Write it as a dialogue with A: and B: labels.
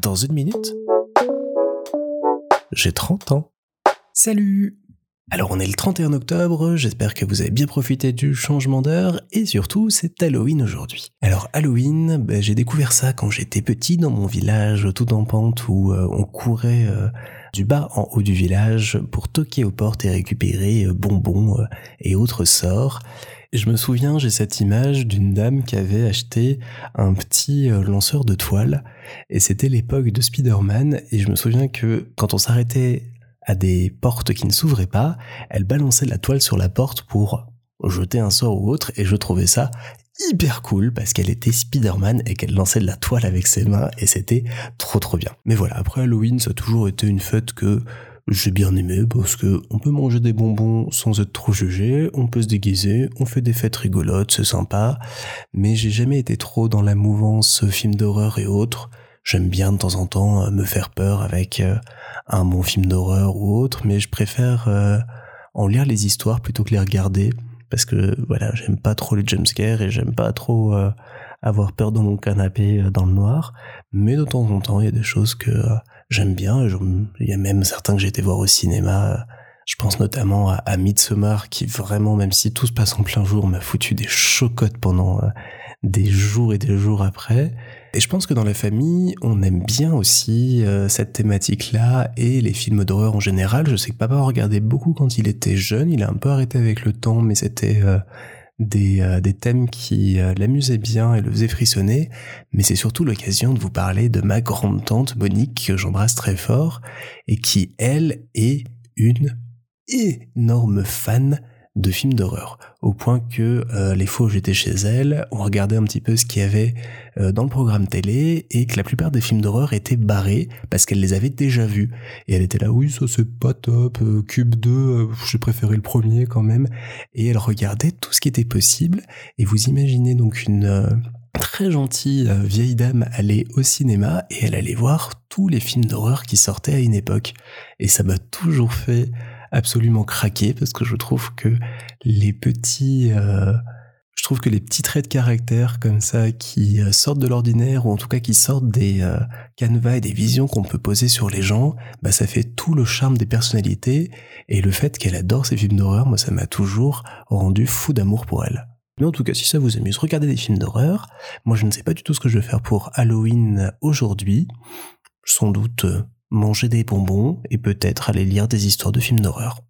A: Dans une minute, j'ai 30 ans. Salut alors on est le 31 octobre, j'espère que vous avez bien profité du changement d'heure et surtout c'est Halloween aujourd'hui. Alors Halloween, ben, j'ai découvert ça quand j'étais petit dans mon village tout en pente où euh, on courait euh, du bas en haut du village pour toquer aux portes et récupérer euh, bonbons et autres sorts. Je me souviens, j'ai cette image d'une dame qui avait acheté un petit lanceur de toile. Et c'était l'époque de Spider-Man. Et je me souviens que quand on s'arrêtait à des portes qui ne s'ouvraient pas, elle balançait la toile sur la porte pour jeter un sort ou autre, et je trouvais ça hyper cool parce qu'elle était Spider-Man et qu'elle lançait de la toile avec ses mains. Et c'était trop trop bien. Mais voilà, après Halloween, ça a toujours été une fête que j'ai bien aimé parce que on peut manger des bonbons sans être trop jugé, on peut se déguiser, on fait des fêtes rigolotes, c'est sympa, mais j'ai jamais été trop dans la mouvance film d'horreur et autres. J'aime bien de temps en temps euh, me faire peur avec euh, un bon film d'horreur ou autre, mais je préfère euh, en lire les histoires plutôt que les regarder parce que voilà, j'aime pas trop les jumpscares et j'aime pas trop avoir peur dans mon canapé dans le noir, mais de temps en temps, il y a des choses que j'aime bien, il y a même certains que j'ai été voir au cinéma, je pense notamment à, Midsommar qui vraiment, même si tout se passe en plein jour, m'a foutu des chocottes pendant des jours et des jours après. Et je pense que dans la famille, on aime bien aussi euh, cette thématique-là et les films d'horreur en général. Je sais que papa regardait beaucoup quand il était jeune. Il a un peu arrêté avec le temps, mais c'était euh, des, euh, des thèmes qui l'amusaient bien et le faisaient frissonner. Mais c'est surtout l'occasion de vous parler de ma grande tante Monique, que j'embrasse très fort, et qui, elle, est une énorme fan de films d'horreur, au point que euh, les fois où j'étais chez elle, on regardait un petit peu ce qu'il y avait euh, dans le programme télé et que la plupart des films d'horreur étaient barrés parce qu'elle les avait déjà vus. Et elle était là, oui, ça c'est pas top, euh, Cube 2, j'ai préféré le premier quand même. Et elle regardait tout ce qui était possible. Et vous imaginez donc une très gentille vieille dame aller au cinéma et elle allait voir tous les films d'horreur qui sortaient à une époque. Et ça m'a toujours fait absolument craqué parce que je trouve que les petits euh, je trouve que les petits traits de caractère comme ça qui euh, sortent de l'ordinaire ou en tout cas qui sortent des euh, canevas et des visions qu'on peut poser sur les gens, bah ça fait tout le charme des personnalités et le fait qu'elle adore ces films d'horreur, moi ça m'a toujours rendu fou d'amour pour elle. Mais en tout cas, si ça vous amuse, regardez des films d'horreur. Moi, je ne sais pas du tout ce que je vais faire pour Halloween aujourd'hui. Sans doute manger des bonbons et peut-être aller lire des histoires de films d'horreur.